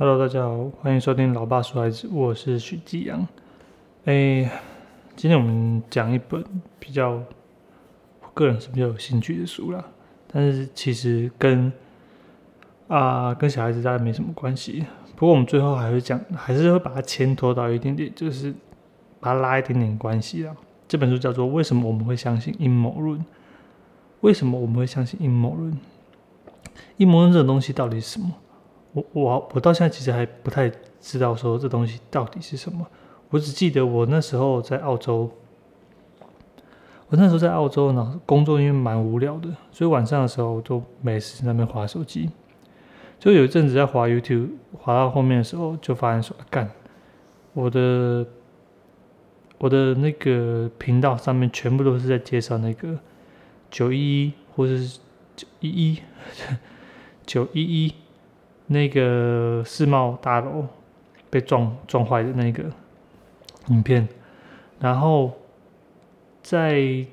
Hello，大家好，欢迎收听老爸说孩子，我是许继阳。哎，今天我们讲一本比较我个人是比较有兴趣的书啦，但是其实跟啊跟小孩子大概没什么关系。不过我们最后还会讲，还是会把它牵拖到一点点，就是把它拉一点点关系啊。这本书叫做《为什么我们会相信阴谋论》？为什么我们会相信阴谋论？阴谋论这种东西到底是什么？我我我到现在其实还不太知道说这东西到底是什么。我只记得我那时候在澳洲，我那时候在澳洲呢，工作因为蛮无聊的，所以晚上的时候都没事那边划手机。就有一阵子在划 YouTube，划到后面的时候，就发现说干，我的。我的那个频道上面全部都是在介绍那个九一一或者是九一一 九一一那个世贸大楼被撞撞坏的那个影片，然后在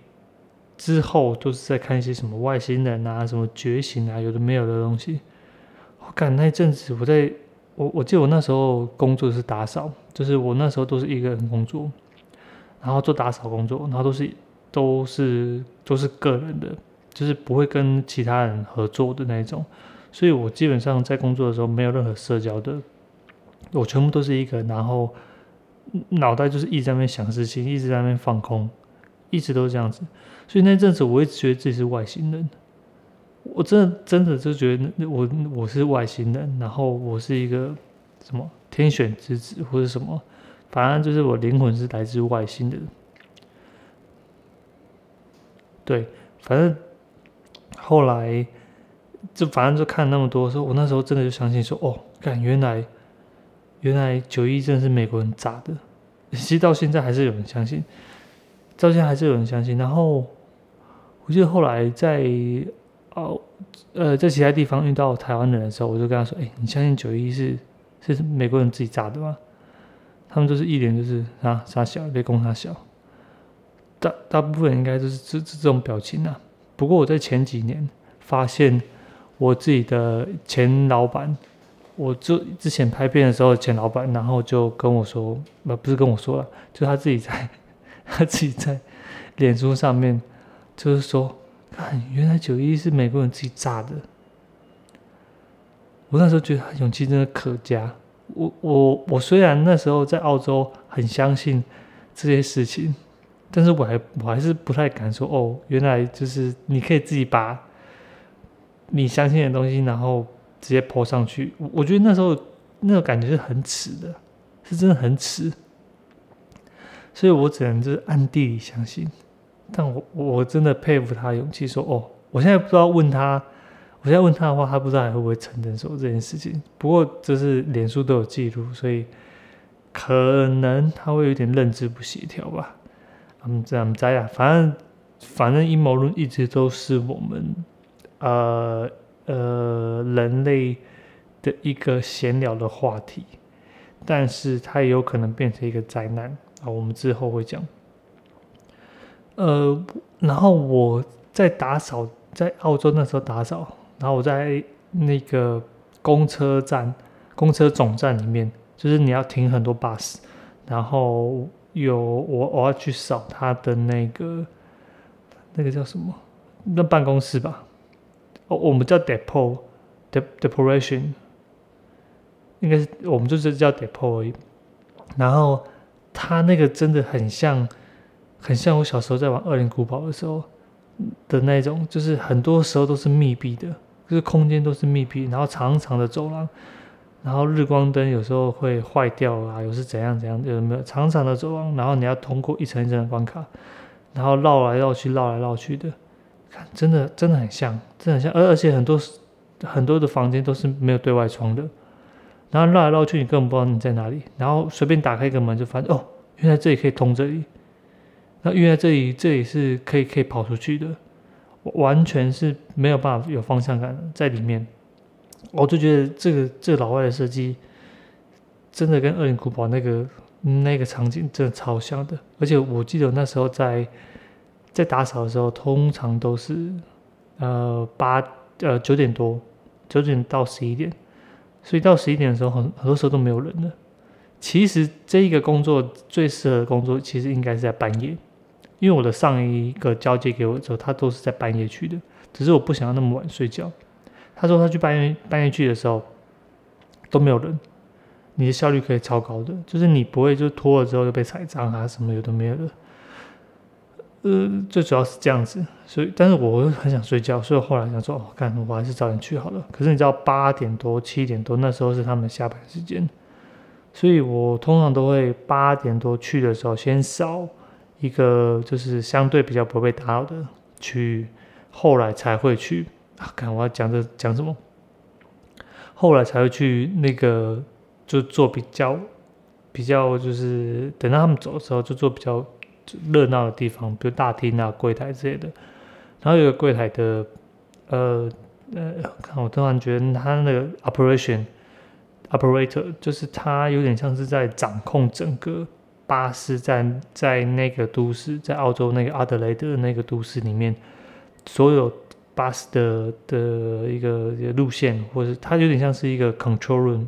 之后都是在看一些什么外星人啊、什么觉醒啊，有的没有的东西。我感那阵子我在我我记得我那时候工作是打扫，就是我那时候都是一个人工作。然后做打扫工作，然后都是都是都是个人的，就是不会跟其他人合作的那种，所以我基本上在工作的时候没有任何社交的，我全部都是一个人，然后脑袋就是一直在那边想事情，一直在那边放空，一直都是这样子。所以那阵子我一直觉得自己是外星人，我真的真的就觉得我我是外星人，然后我是一个什么天选之子或者什么。反正就是我灵魂是来自外星的，对，反正后来就反正就看那么多，说我那时候真的就相信说，哦，看原来原来九一真的是美国人炸的，其实到现在还是有人相信，到现在还是有人相信。然后我记得后来在哦呃在其他地方遇到台湾人的时候，我就跟他说，哎，你相信九一是是美国人自己炸的吗？他们都是一脸就是啊傻笑，被攻他笑，大大部分应该都是这这这种表情啊。不过我在前几年发现我自己的前老板，我就之前拍片的时候前老板，然后就跟我说，呃不是跟我说了，就他自己在 他自己在脸书上面就是说，看原来九一是美国人自己炸的。我那时候觉得他勇气真的可嘉。我我我虽然那时候在澳洲很相信这些事情，但是我还我还是不太敢说哦，原来就是你可以自己把你相信的东西，然后直接泼上去。我我觉得那时候那个感觉是很耻的，是真的很耻，所以我只能就是暗地里相信。但我我真的佩服他勇气，说哦，我现在不知道问他。我现在问他的话，他不知道还会不会承认说这件事情。不过这是脸书都有记录，所以可能他会有点认知不协调吧。嗯，这样在啊，反正反正阴谋论一直都是我们呃呃人类的一个闲聊的话题，但是它也有可能变成一个灾难啊。我们之后会讲。呃，然后我在打扫，在澳洲那时候打扫。然后我在那个公车站、公车总站里面，就是你要停很多 bus，然后有我我要去扫他的那个那个叫什么？那办公室吧？哦，我们叫 depot，deporation，应该是我们就是叫 depot 而已。然后他那个真的很像，很像我小时候在玩《恶灵古堡》的时候的那种，就是很多时候都是密闭的。就是空间都是密闭，然后长长的走廊，然后日光灯有时候会坏掉啊，有是怎样怎样，有没有长长的走廊，然后你要通过一层一层的关卡，然后绕来绕去，绕来绕去的，看真的真的很像，真的很像，而而且很多很多的房间都是没有对外窗的，然后绕来绕去，你根本不知道你在哪里，然后随便打开一个门就发现哦，原来这里可以通这里，那原来这里这里是可以可以跑出去的。完全是没有办法有方向感在里面，我就觉得这个这个老外的设计真的跟《恶灵古堡》那个那个场景真的超像的。而且我记得那时候在在打扫的时候，通常都是呃八呃九点多九点到十一点，所以到十一点的时候，很很多时候都没有人了。其实这一个工作最适合的工作，其实应该是在半夜，因为我的上一个交接给我之后，他都是在半夜去的，只是我不想要那么晚睡觉。他说他去半夜半夜去的时候都没有人，你的效率可以超高的，就是你不会就拖了之后就被踩脏啊什么有的没有的。呃，最主要是这样子，所以但是我很想睡觉，所以后来想说，哦，干，我还是早点去好了。可是你知道八点多、七点多那时候是他们下班时间，所以我通常都会八点多去的时候，先扫一个就是相对比较不会被打扰的区域，后来才会去啊。看我要讲这讲什么，后来才会去那个就做比较比较，就是等到他们走的时候就做比较。热闹的地方，比如大厅啊、柜台之类的。然后有个柜台的，呃呃，看我突然觉得他那个 operation operator，就是他有点像是在掌控整个巴士在在那个都市，在澳洲那个阿德雷德那个都市里面，所有巴士的的一个路线，或者他有点像是一个 control room。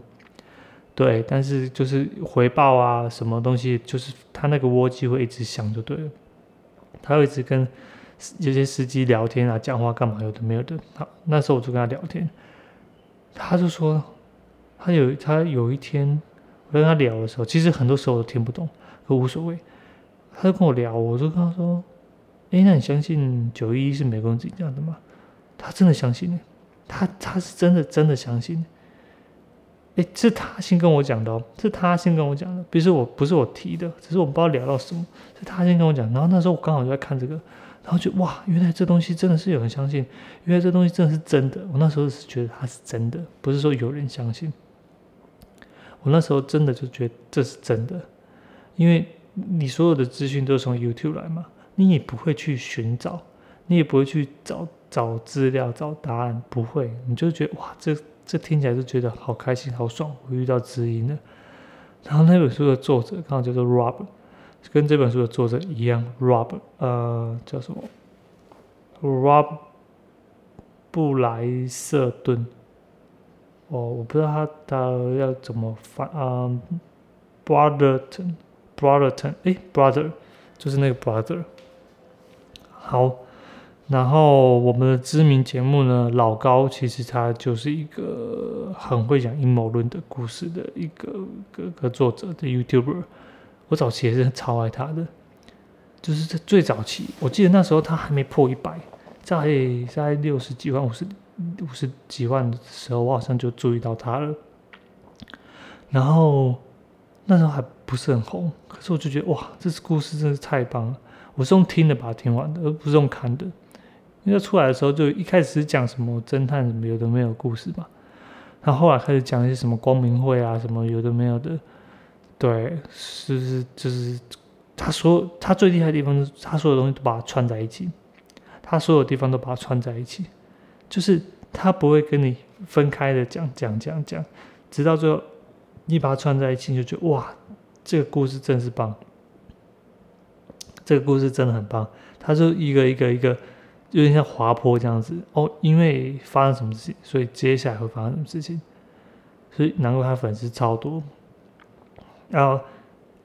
对，但是就是回报啊，什么东西，就是他那个蜗机会一直响就对了，他会一直跟有些司机聊天啊，讲话干嘛有的没有的。好，那时候我就跟他聊天，他就说他有他有一天我跟他聊的时候，其实很多时候我都听不懂，都无所谓。他就跟我聊，我就跟他说：“哎，那你相信九一一是美国人自己讲的吗？”他真的相信呢，他他是真的真的相信。哎，是他先跟我讲的哦，是他先跟我讲的，不是我，不是我提的，只是我们不知道聊到什么，是他先跟我讲。然后那时候我刚好就在看这个，然后就哇，原来这东西真的是有人相信，原来这东西真的是真的。我那时候是觉得它是真的，不是说有人相信。我那时候真的就觉得这是真的，因为你所有的资讯都是从 YouTube 来嘛，你也不会去寻找，你也不会去找找资料、找答案，不会，你就觉得哇，这。这听起来就觉得好开心、好爽，我遇到知音了。然后那本书的作者刚好叫做 Rob，跟这本书的作者一样，Rob，呃，叫什么？Rob 布莱瑟顿。哦，我不知道他他要怎么翻啊，Brotherton，Brotherton，哎，Brother，就是那个 Brother。好。然后我们的知名节目呢，老高其实他就是一个很会讲阴谋论的故事的一个个个作者的 YouTuber。我早期也是超爱他的，就是在最早期，我记得那时候他还没破一百，在在六十几万、五十五十几万的时候，我好像就注意到他了。然后那时候还不是很红，可是我就觉得哇，这故事真是太棒了！我是用听的把它听完的，而不是用看的。因为出来的时候就一开始讲什么侦探什么有的没有故事嘛，然后后来开始讲一些什么光明会啊什么有的没有的，对，是是就是他说他最厉害的地方是他所有东西都把它串在一起，他所有地方都把它串在一起，就是他不会跟你分开的讲讲讲讲，直到最后你把它串在一起，就觉得哇，这个故事真是棒，这个故事真的很棒，他就一个一个一个。有点像滑坡这样子哦，因为发生什么事情，所以接下来会发生什么事情，所以难怪他粉丝超多。然后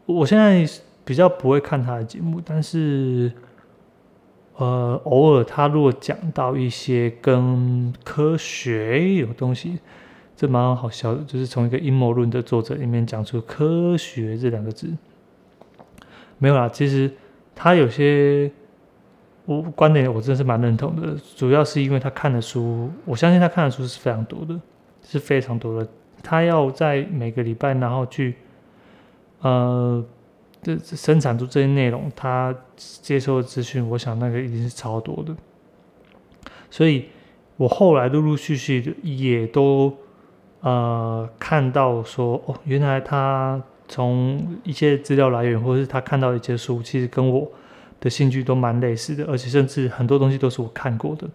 我现在比较不会看他的节目，但是呃，偶尔他如果讲到一些跟科学有东西，这蛮好笑的，就是从一个阴谋论的作者里面讲出科学这两个字。没有啦，其实他有些。我观点我真的是蛮认同的，主要是因为他看的书，我相信他看的书是非常多的，是非常多的。他要在每个礼拜，然后去，呃，这生产出这些内容，他接收的资讯，我想那个一定是超多的。所以我后来陆陆续续的也都呃看到说，哦，原来他从一些资料来源，或者是他看到一些书，其实跟我。的兴趣都蛮类似的，而且甚至很多东西都是我看过的。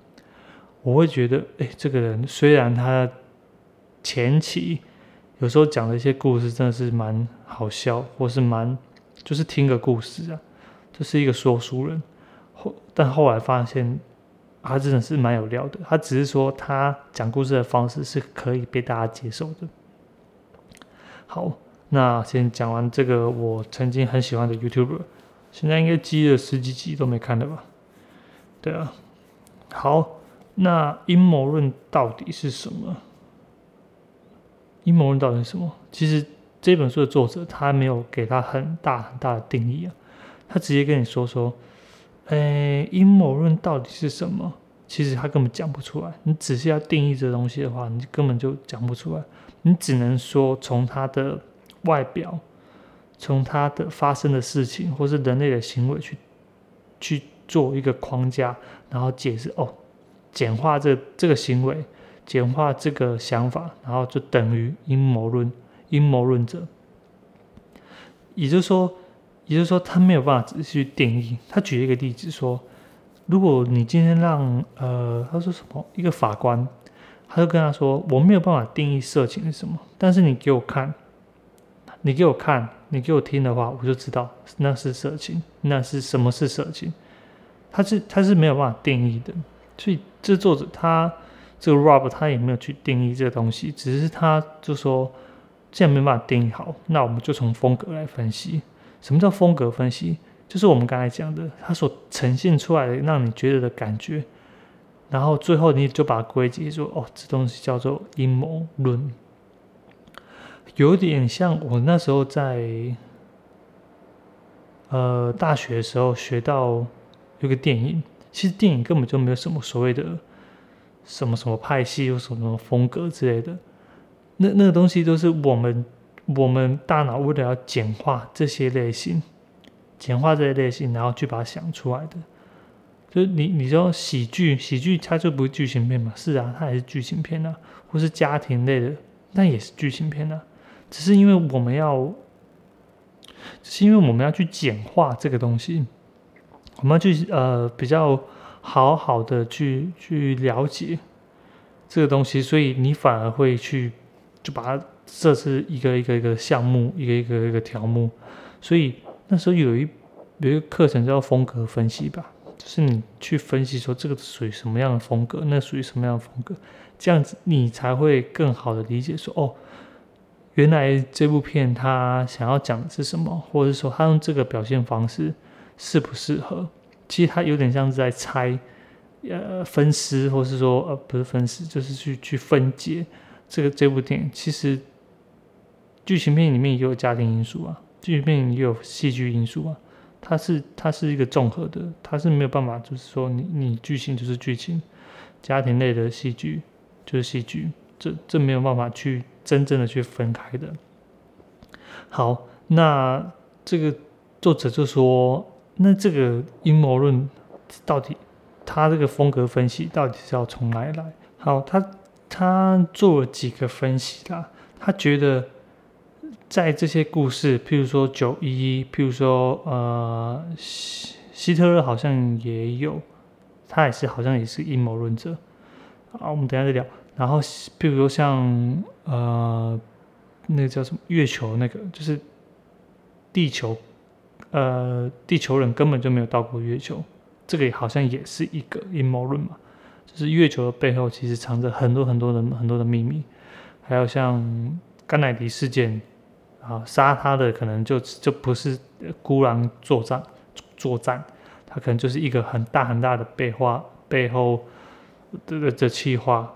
我会觉得，哎，这个人虽然他前期有时候讲的一些故事真的是蛮好笑，或是蛮就是听个故事啊，就是一个说书人。后但后来发现，他真的是蛮有料的。他只是说他讲故事的方式是可以被大家接受的。好，那先讲完这个我曾经很喜欢的 YouTuber，现在应该积了十几集都没看的吧？对啊，好，那阴谋论到底是什么？阴谋论到底是什么？其实这本书的作者他没有给他很大很大的定义啊，他直接跟你说说，诶，阴谋论到底是什么？其实他根本讲不出来。你只是要定义这东西的话，你根本就讲不出来。你只能说从他的外表，从他的发生的事情，或是人类的行为去去做一个框架，然后解释哦，简化这这个行为。简化这个想法，然后就等于阴谋论，阴谋论者。也就是说，也就是说，他没有办法仔细定义。他举一个例子说，如果你今天让呃，他说什么一个法官，他就跟他说，我没有办法定义色情是什么，但是你给我看，你给我看，你给我听的话，我就知道那是色情，那是什么是色情。它是它是没有办法定义的，所以这作者他。这个 Rob 他也没有去定义这个东西，只是他就说，既然没办法定义好，那我们就从风格来分析。什么叫风格分析？就是我们刚才讲的，它所呈现出来的让你觉得的感觉，然后最后你就把它归结说，哦，这东西叫做阴谋论，有点像我那时候在呃大学的时候学到有个电影，其实电影根本就没有什么所谓的。什么什么派系，有什么什么风格之类的，那那个东西都是我们我们大脑为了要简化这些类型，简化这些类型，然后去把它想出来的。就是你你说喜剧，喜剧它就不是剧情片嘛？是啊，它也是剧情片啊，或是家庭类的，那也是剧情片啊。只是因为我们要，只是因为我们要去简化这个东西，我们要去呃比较。好好的去去了解这个东西，所以你反而会去就把它设置一个一个一个项目，一个一个一个条目。所以那时候有一有一个课程叫风格分析吧，就是你去分析说这个属于什么样的风格，那属于什么样的风格，这样子你才会更好的理解说哦，原来这部片他想要讲的是什么，或者说他用这个表现方式适不适合。其实它有点像是在拆，呃，分尸，或是说，呃，不是分尸，就是去去分解这个这部电影。其实剧情片里面也有家庭因素啊，剧情片也有戏剧因素啊。它是它是一个综合的，它是没有办法，就是说你你剧情就是剧情，家庭类的戏剧就是戏剧，这这没有办法去真正的去分开的。好，那这个作者就说。那这个阴谋论到底，他这个风格分析到底是要从哪里来？好，他他做了几个分析啦。他觉得在这些故事，譬如说九一一，譬如说呃希希特勒好像也有，他也是好像也是阴谋论者。好，我们等下再聊。然后譬如说像呃那个叫什么月球那个，就是地球。呃，地球人根本就没有到过月球，这个好像也是一个阴谋论嘛。就是月球的背后其实藏着很多很多的很多的秘密，还有像甘乃迪事件啊，杀他的可能就就不是孤狼作战作战，他可能就是一个很大很大的背画背后的的气划，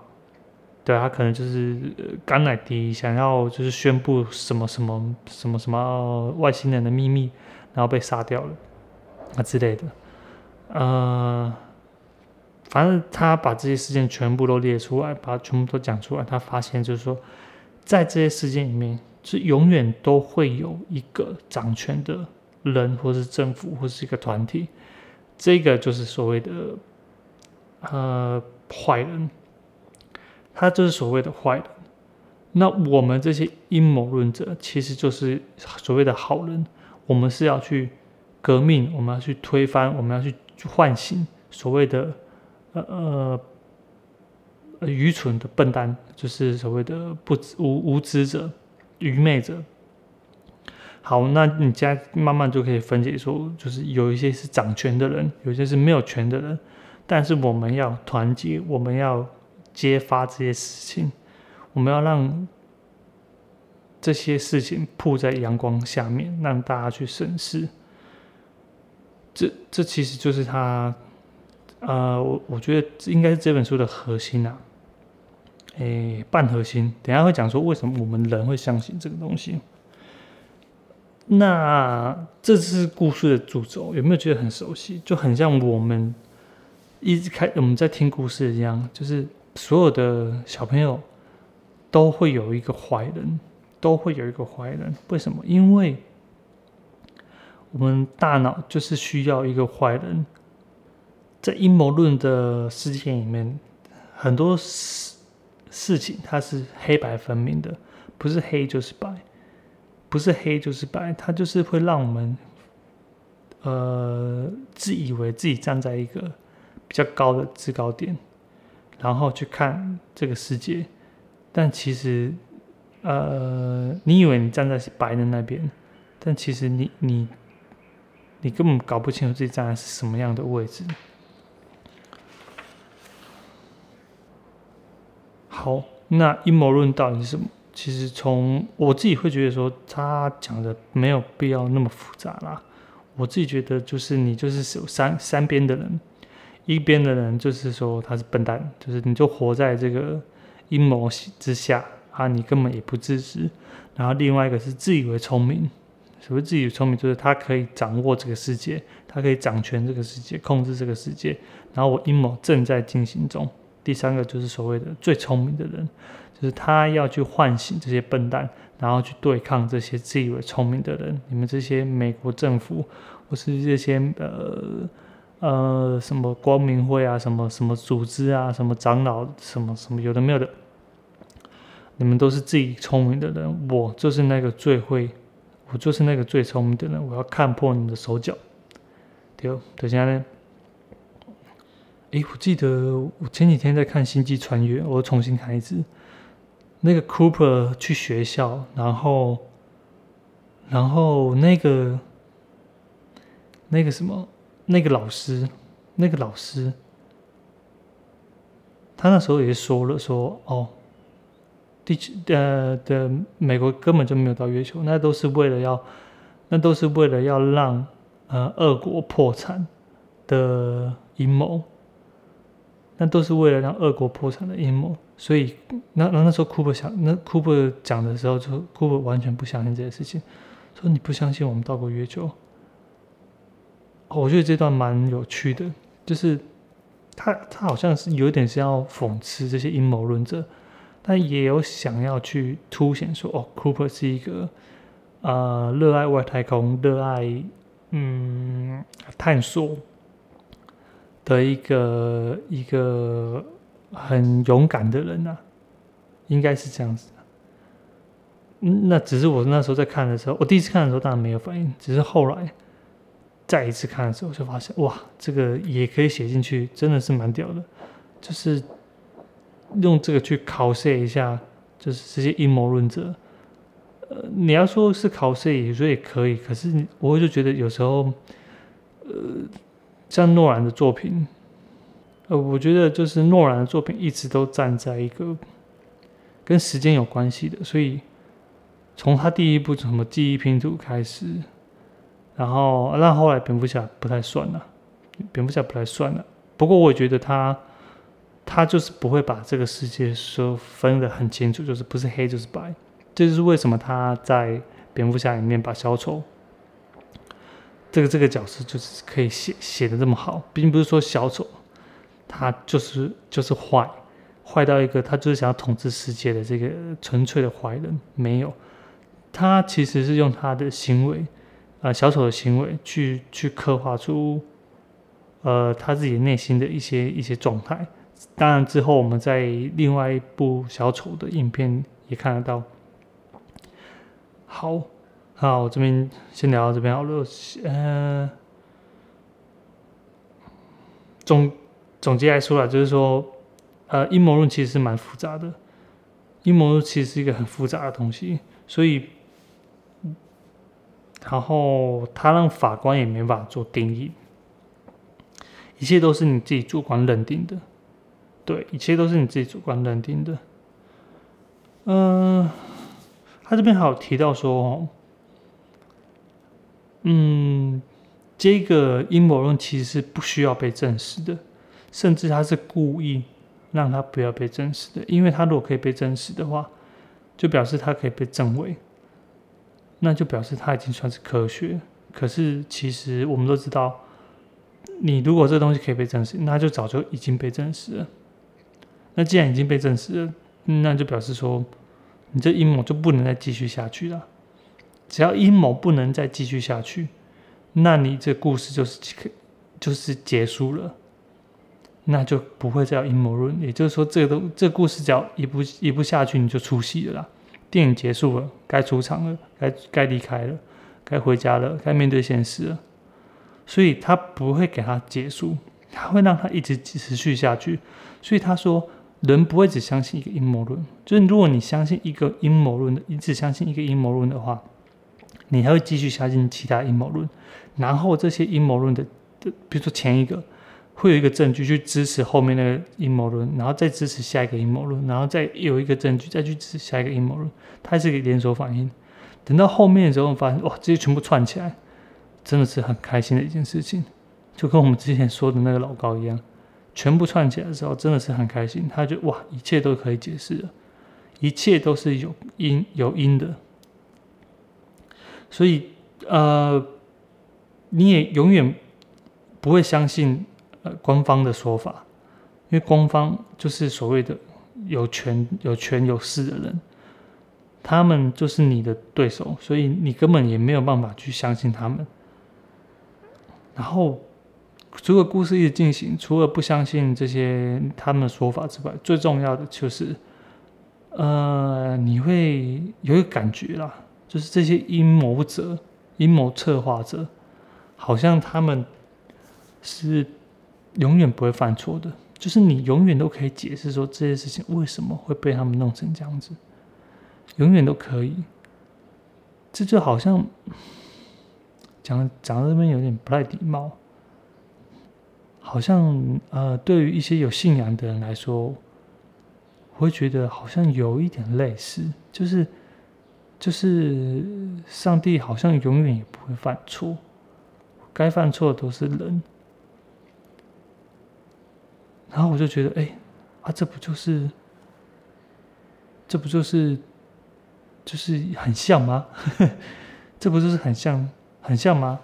对他可能就是甘乃迪想要就是宣布什么什么什么什么外星人的秘密。然后被杀掉了，啊之类的，呃，反正他把这些事件全部都列出来，把全部都讲出来。他发现就是说，在这些事件里面，是永远都会有一个掌权的人，或是政府，或是一个团体，这个就是所谓的呃坏人，他就是所谓的坏人。那我们这些阴谋论者，其实就是所谓的好人。我们是要去革命，我们要去推翻，我们要去唤醒所谓的呃呃愚蠢的笨蛋，就是所谓的不无无知者、愚昧者。好，那你家慢慢就可以分解说，就是有一些是掌权的人，有些是没有权的人，但是我们要团结，我们要揭发这些事情，我们要让。这些事情铺在阳光下面，让大家去审视。这这其实就是他，呃，我我觉得应该是这本书的核心啊，诶，半核心。等下会讲说为什么我们人会相信这个东西。那这是故事的主轴，有没有觉得很熟悉？就很像我们一直开我们在听故事一样，就是所有的小朋友都会有一个坏人，都会有一个坏人。为什么？因为我们大脑就是需要一个坏人。在阴谋论的世界里面，很多事事情它是黑白分明的，不是黑就是白。不是黑就是白，它就是会让我们，呃，自以为自己站在一个比较高的制高点，然后去看这个世界，但其实，呃，你以为你站在是白的那边，但其实你你你根本搞不清楚自己站在是什么样的位置。好，那阴谋论到底是什么？其实从我自己会觉得说，他讲的没有必要那么复杂啦。我自己觉得就是你就是有三三边的人，一边的人就是说他是笨蛋，就是你就活在这个阴谋之下啊，你根本也不自知。然后另外一个是自以为聪明，所谓自以为聪明就是他可以掌握这个世界，他可以掌权这个世界，控制这个世界。然后我阴谋正在进行中。第三个就是所谓的最聪明的人。就是他要去唤醒这些笨蛋，然后去对抗这些自以为聪明的人。你们这些美国政府，或是这些呃呃什么光明会啊，什么什么组织啊，什么长老，什么什么有的没有的，你们都是自己聪明的人。我就是那个最会，我就是那个最聪明的人。我要看破你们的手脚。对，等下呢？诶，我记得我前几天在看《星际穿越》，我重新看一次。那个 Cooper 去学校，然后，然后那个那个什么，那个老师，那个老师，他那时候也说了，说哦，地球呃的美国根本就没有到月球，那都是为了要，那都是为了要让呃俄国破产的阴谋。那都是为了让俄国破产的阴谋，所以那那那时候库珀想，那库珀讲的时候，就库珀完全不相信这些事情，说你不相信我们到过月球。我觉得这段蛮有趣的，就是他他好像是有点是要讽刺这些阴谋论者，但也有想要去凸显说，哦，库珀是一个呃热爱外太空、热爱嗯探索。的一个一个很勇敢的人啊，应该是这样子。嗯，那只是我那时候在看的时候，我第一次看的时候当然没有反应，只是后来再一次看的时候就发现，哇，这个也可以写进去，真的是蛮屌的。就是用这个去考试一下，就是这些阴谋论者。呃，你要说是考试，也说也可以，可是我就觉得有时候，呃。像诺兰的作品，呃，我觉得就是诺兰的作品一直都站在一个跟时间有关系的，所以从他第一部什么记忆拼图开始，然后那后来蝙蝠侠不太算了，蝙蝠侠不太算了。不过我觉得他他就是不会把这个世界说分得很清楚，就是不是黑就是白。这就是为什么他在蝙蝠侠里面把小丑。这个这个角色就是可以写写的这么好，并不是说小丑他就是就是坏，坏到一个他就是想要统治世界的这个纯粹的坏人，没有，他其实是用他的行为，呃，小丑的行为去去刻画出，呃，他自己内心的一些一些状态。当然之后我们在另外一部小丑的影片也看得到。好。好，我这边先聊到这边好了。呃，总总结来说啦，就是说，呃，阴谋论其实是蛮复杂的。阴谋论其实是一个很复杂的东西，所以，然后他让法官也没法做定义，一切都是你自己主观认定的。对，一切都是你自己主观认定的。嗯。他这边还有提到说，嗯，这个阴谋论其实是不需要被证实的，甚至他是故意让他不要被证实的，因为他如果可以被证实的话，就表示他可以被证伪，那就表示它已经算是科学。可是其实我们都知道，你如果这东西可以被证实，那就早就已经被证实了。那既然已经被证实了，那就表示说，你这阴谋就不能再继续下去了。只要阴谋不能再继续下去，那你这故事就是就是结束了，那就不会再有阴谋论。也就是说，这个都这故事只要一步一步下去，你就出戏了啦。电影结束了，该出场了，该该离开了，该回家了，该面对现实了。所以他不会给他结束，他会让他一直持续下去。所以他说。人不会只相信一个阴谋论，就是如果你相信一个阴谋论的，你只相信一个阴谋论的话，你还会继续相信其他阴谋论，然后这些阴谋论的的，比如说前一个会有一个证据去支持后面那个阴谋论，然后再支持下一个阴谋论，然后再有一个证据再去支持下一个阴谋论，它是一个连锁反应。等到后面的时候，发现哇，这些全部串起来，真的是很开心的一件事情，就跟我们之前说的那个老高一样。全部串起来的时候，真的是很开心。他就哇，一切都可以解释了，一切都是有因有因的。所以呃，你也永远不会相信呃官方的说法，因为官方就是所谓的有权有权有势的人，他们就是你的对手，所以你根本也没有办法去相信他们。然后。除了故事一直进行，除了不相信这些他们的说法之外，最重要的就是，呃，你会有一个感觉啦，就是这些阴谋者、阴谋策划者，好像他们是永远不会犯错的，就是你永远都可以解释说这些事情为什么会被他们弄成这样子，永远都可以。这就好像讲讲到这边有点不太礼貌。好像呃，对于一些有信仰的人来说，我会觉得好像有一点类似，就是就是上帝好像永远也不会犯错，该犯错的都是人。然后我就觉得，哎，啊，这不就是，这不就是，就是很像吗？这不就是很像，很像吗？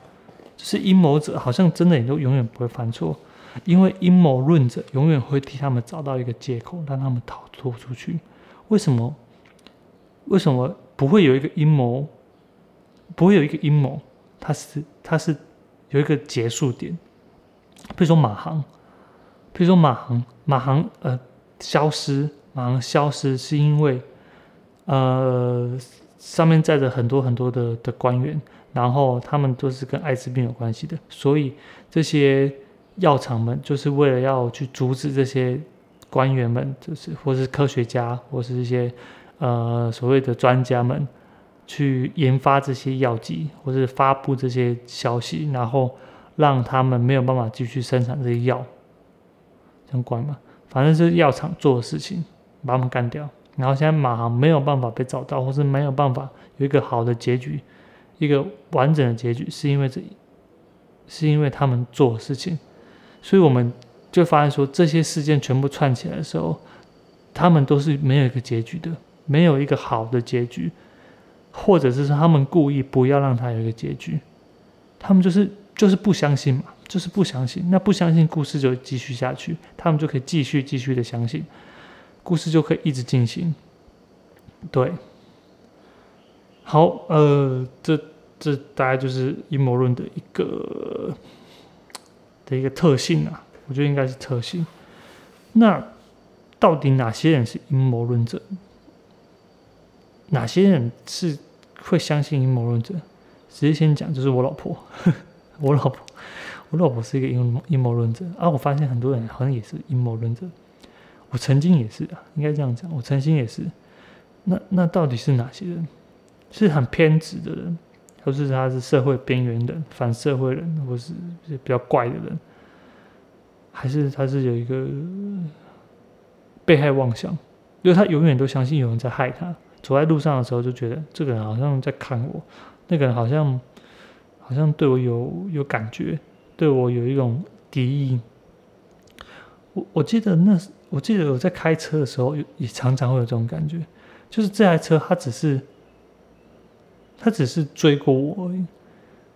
就是阴谋者好像真的也都永远不会犯错。因为阴谋论者永远会替他们找到一个借口，让他们逃脱出去。为什么？为什么不会有一个阴谋？不会有一个阴谋，它是它是有一个结束点。比如说马航，比如说马航，马航呃消失，马航消失是因为呃上面载着很多很多的的官员，然后他们都是跟艾滋病有关系的，所以这些。药厂们就是为了要去阻止这些官员们，就是或是科学家，或是一些呃所谓的专家们，去研发这些药剂，或是发布这些消息，然后让他们没有办法继续生产这些药，相关嘛，反正是药厂做的事情，把他们干掉。然后现在马航没有办法被找到，或是没有办法有一个好的结局，一个完整的结局，是因为这，是因为他们做的事情。所以我们就发现说，这些事件全部串起来的时候，他们都是没有一个结局的，没有一个好的结局，或者是说他们故意不要让他有一个结局，他们就是就是不相信嘛，就是不相信，那不相信故事就继续下去，他们就可以继续继续的相信，故事就可以一直进行。对，好，呃，这这大概就是阴谋论的一个。的一个特性啊，我觉得应该是特性。那到底哪些人是阴谋论者？哪些人是会相信阴谋论者？直接先讲，就是我老婆。我老婆，我老婆是一个阴谋阴谋论者啊。我发现很多人好像也是阴谋论者。我曾经也是啊，应该这样讲，我曾经也是。那那到底是哪些人？是很偏执的人？都是他是社会边缘人、反社会人，或是比较怪的人，还是他是有一个被害妄想，因为他永远都相信有人在害他，走在路上的时候就觉得这个人好像在看我，那个人好像好像对我有有感觉，对我有一种敌意。我我记得那我记得我在开车的时候也常常会有这种感觉，就是这台车它只是它只是追过我而已，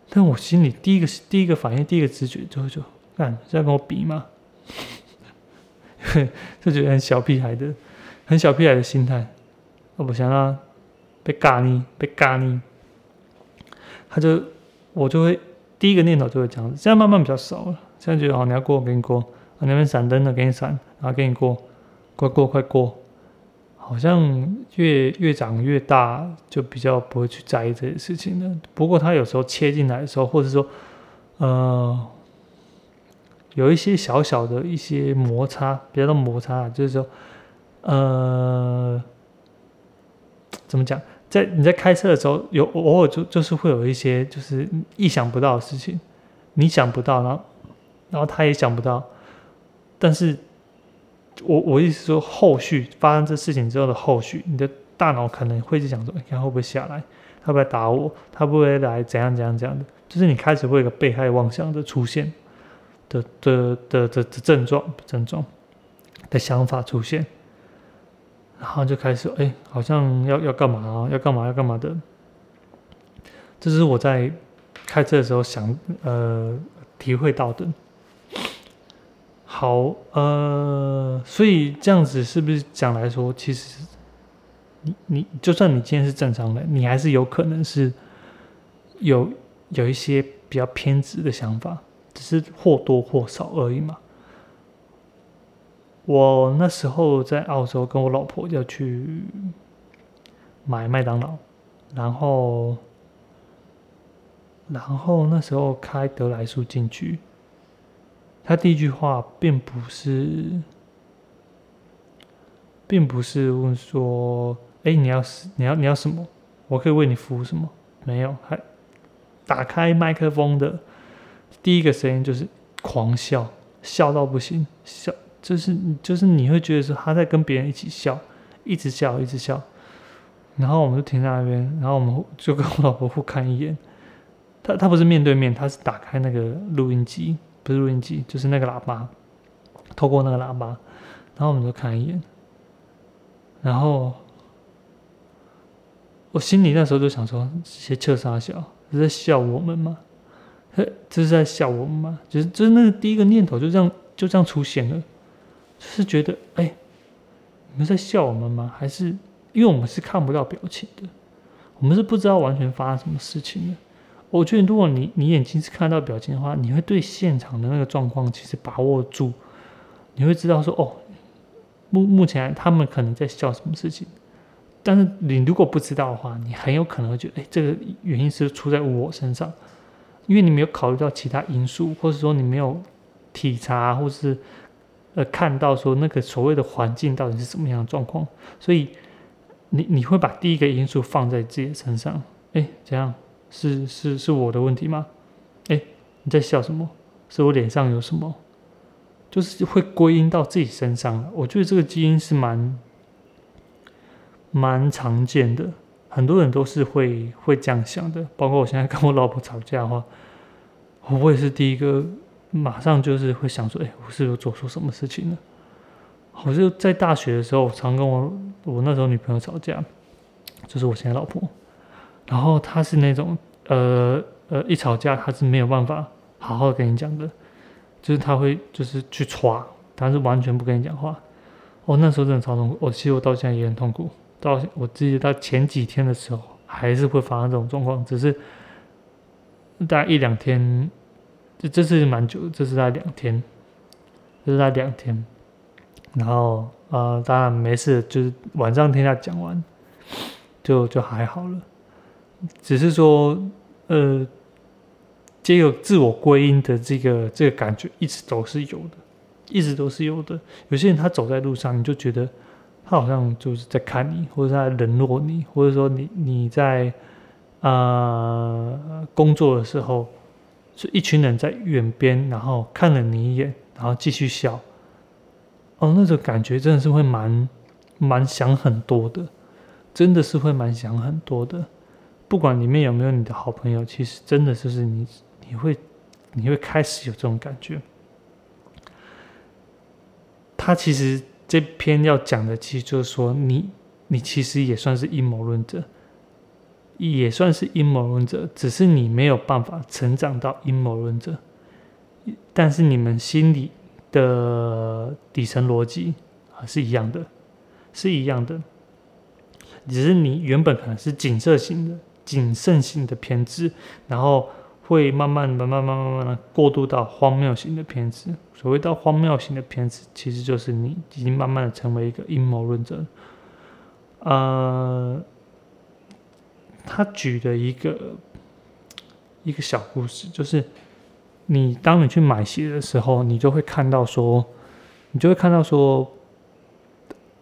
但我心里第一个第一个反应第一个直觉就会就干是要跟我比吗？就觉得很小屁孩的，很小屁孩的心态。我不想让被嘎你，被嘎你，他就我就会第一个念头就会这样子。现在慢慢比较少了，现在觉得哦，你要过我，给你过；啊，那边闪灯的，给你闪，然后给你过，快过，快过。好像越越长越大，就比较不会去在意这些事情了。不过他有时候切进来的时候，或者说，呃。有一些小小的一些摩擦，别的摩擦，就是说，呃，怎么讲，在你在开车的时候，有偶尔就就是会有一些就是意想不到的事情，你想不到，然后然后他也想不到，但是，我我意思说，后续发生这事情之后的后续，你的大脑可能会去想说，你看会不会下来，他会不会打我，他不会来？怎样怎样怎样？的，就是你开始会有个被害妄想的出现。的的的的的症状症状的想法出现，然后就开始哎，好像要要干嘛要干嘛要干嘛的。这是我在开车的时候想呃体会到的。好呃，所以这样子是不是讲来说，其实你你就算你今天是正常的，你还是有可能是有有一些比较偏执的想法。只是或多或少而已嘛。我那时候在澳洲，跟我老婆要去买麦当劳，然后，然后那时候开德莱素进去，他第一句话并不是，并不是问说：“哎，你要你要你要什么？我可以为你服务什么？”没有，还打开麦克风的。第一个声音就是狂笑，笑到不行，笑就是就是你会觉得说他在跟别人一起笑，一直笑一直笑，然后我们就停在那边，然后我们就跟我老婆互看一眼，他他不是面对面，他是打开那个录音机，不是录音机，就是那个喇叭，透过那个喇叭，然后我们就看一眼，然后我心里那时候就想说，这些彻沙笑是在笑我们吗？这是在笑我们吗？就是就是那个第一个念头就这样就这样出现了，是觉得哎，你们在笑我们吗？还是因为我们是看不到表情的，我们是不知道完全发生什么事情的。我觉得如果你你眼睛是看到表情的话，你会对现场的那个状况其实把握住，你会知道说哦，目目前他们可能在笑什么事情。但是你如果不知道的话，你很有可能觉得哎，这个原因是出在我身上。因为你没有考虑到其他因素，或者说你没有体察，或是呃看到说那个所谓的环境到底是什么样的状况，所以你你会把第一个因素放在自己身上。哎，怎样？是是是我的问题吗？哎，你在笑什么？是我脸上有什么？就是会归因到自己身上。我觉得这个基因是蛮蛮常见的。很多人都是会会这样想的，包括我现在跟我老婆吵架的话，我也是第一个马上就是会想说，哎，我是有做错什么事情了？我就在大学的时候，常跟我我那时候女朋友吵架，就是我现在老婆，然后她是那种呃呃一吵架她是没有办法好好跟你讲的，就是她会就是去歘，但是完全不跟你讲话。哦，那时候真的超痛苦，我其实我到现在也很痛苦。到我记得到前几天的时候，还是会发生这种状况，只是大概一两天，这这是蛮久，这是在两天，这是在两天，然后呃，当然没事，就是晚上听他讲完，就就还好了，只是说呃，这个自我归因的这个这个感觉一直都是有的，一直都是有的。有些人他走在路上，你就觉得。他好像就是在看你，或者在冷落你，或者说你你在呃工作的时候，是一群人在远边，然后看了你一眼，然后继续笑。哦，那种感觉真的是会蛮蛮想很多的。真的是会蛮想很多的。不管里面有没有你的好朋友，其实真的就是你，你会，你会开始有这种感觉。他其实这篇要讲的，其实就是说，你，你其实也算是阴谋论者，也算是阴谋论者，只是你没有办法成长到阴谋论者，但是你们心里的底层逻辑啊是一样的，是一样的，只是你原本可能是谨慎型的、谨慎性的偏执，然后。会慢慢、慢慢、慢慢、慢慢的过渡到荒谬型的偏执。所谓到荒谬型的偏执，其实就是你已经慢慢的成为一个阴谋论者。呃，他举的一个一个小故事，就是你当你去买鞋的时候，你就会看到说，你就会看到说，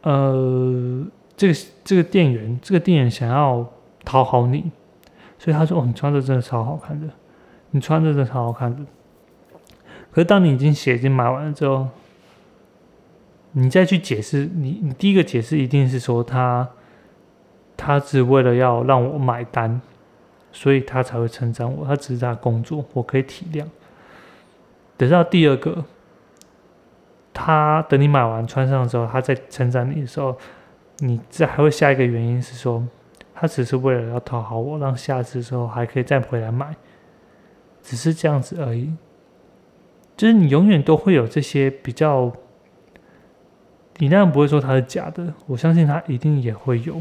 呃，这个这个店员，这个店员想要讨好你，所以他说：“哦，你穿着真的超好看的。”你穿着真的超好看的，可是当你已经鞋已经买完了之后，你再去解释，你你第一个解释一定是说他，他只为了要让我买单，所以他才会称赞我，他只是在工作，我可以体谅。等到第二个，他等你买完穿上之后，他在称赞你的时候，你这还会下一个原因是说，他只是为了要讨好我，让下次的时候还可以再回来买。只是这样子而已，就是你永远都会有这些比较，你那样不会说它是假的，我相信它一定也会有，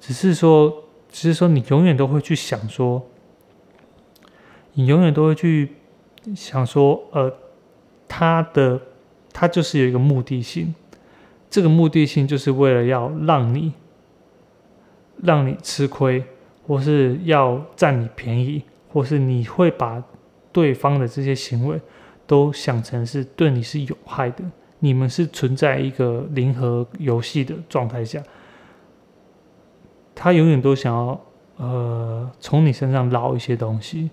只是说，只是说你永远都会去想说，你永远都会去想说，呃，他的他就是有一个目的性，这个目的性就是为了要让你让你吃亏，或是要占你便宜。或是你会把对方的这些行为都想成是对你是有害的，你们是存在一个零和游戏的状态下，他永远都想要呃从你身上捞一些东西，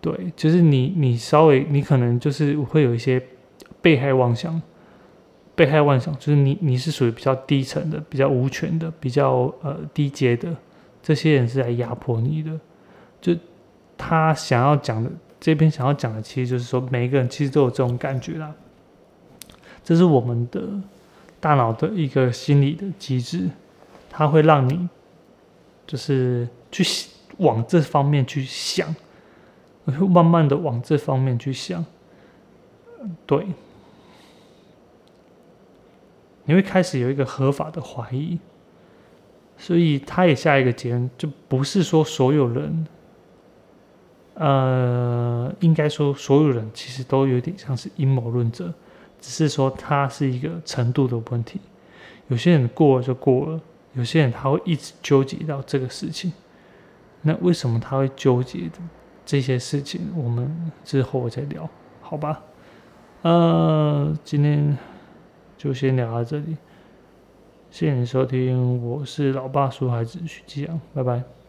对，就是你你稍微你可能就是会有一些被害妄想，被害妄想就是你你是属于比较低层的、比较无权的、比较呃低阶的，这些人是来压迫你的，就。他想要讲的这边想要讲的，其实就是说，每一个人其实都有这种感觉啦。这是我们的大脑的一个心理的机制，它会让你就是去往这方面去想，会慢慢的往这方面去想。对，你会开始有一个合法的怀疑，所以他也下一个结论，就不是说所有人。呃，应该说，所有人其实都有点像是阴谋论者，只是说他是一个程度的问题。有些人过了就过了，有些人他会一直纠结到这个事情。那为什么他会纠结的这些事情？我们之后再聊，好吧？呃，今天就先聊到这里，谢谢你收听，我是老爸说孩子徐继阳，拜拜。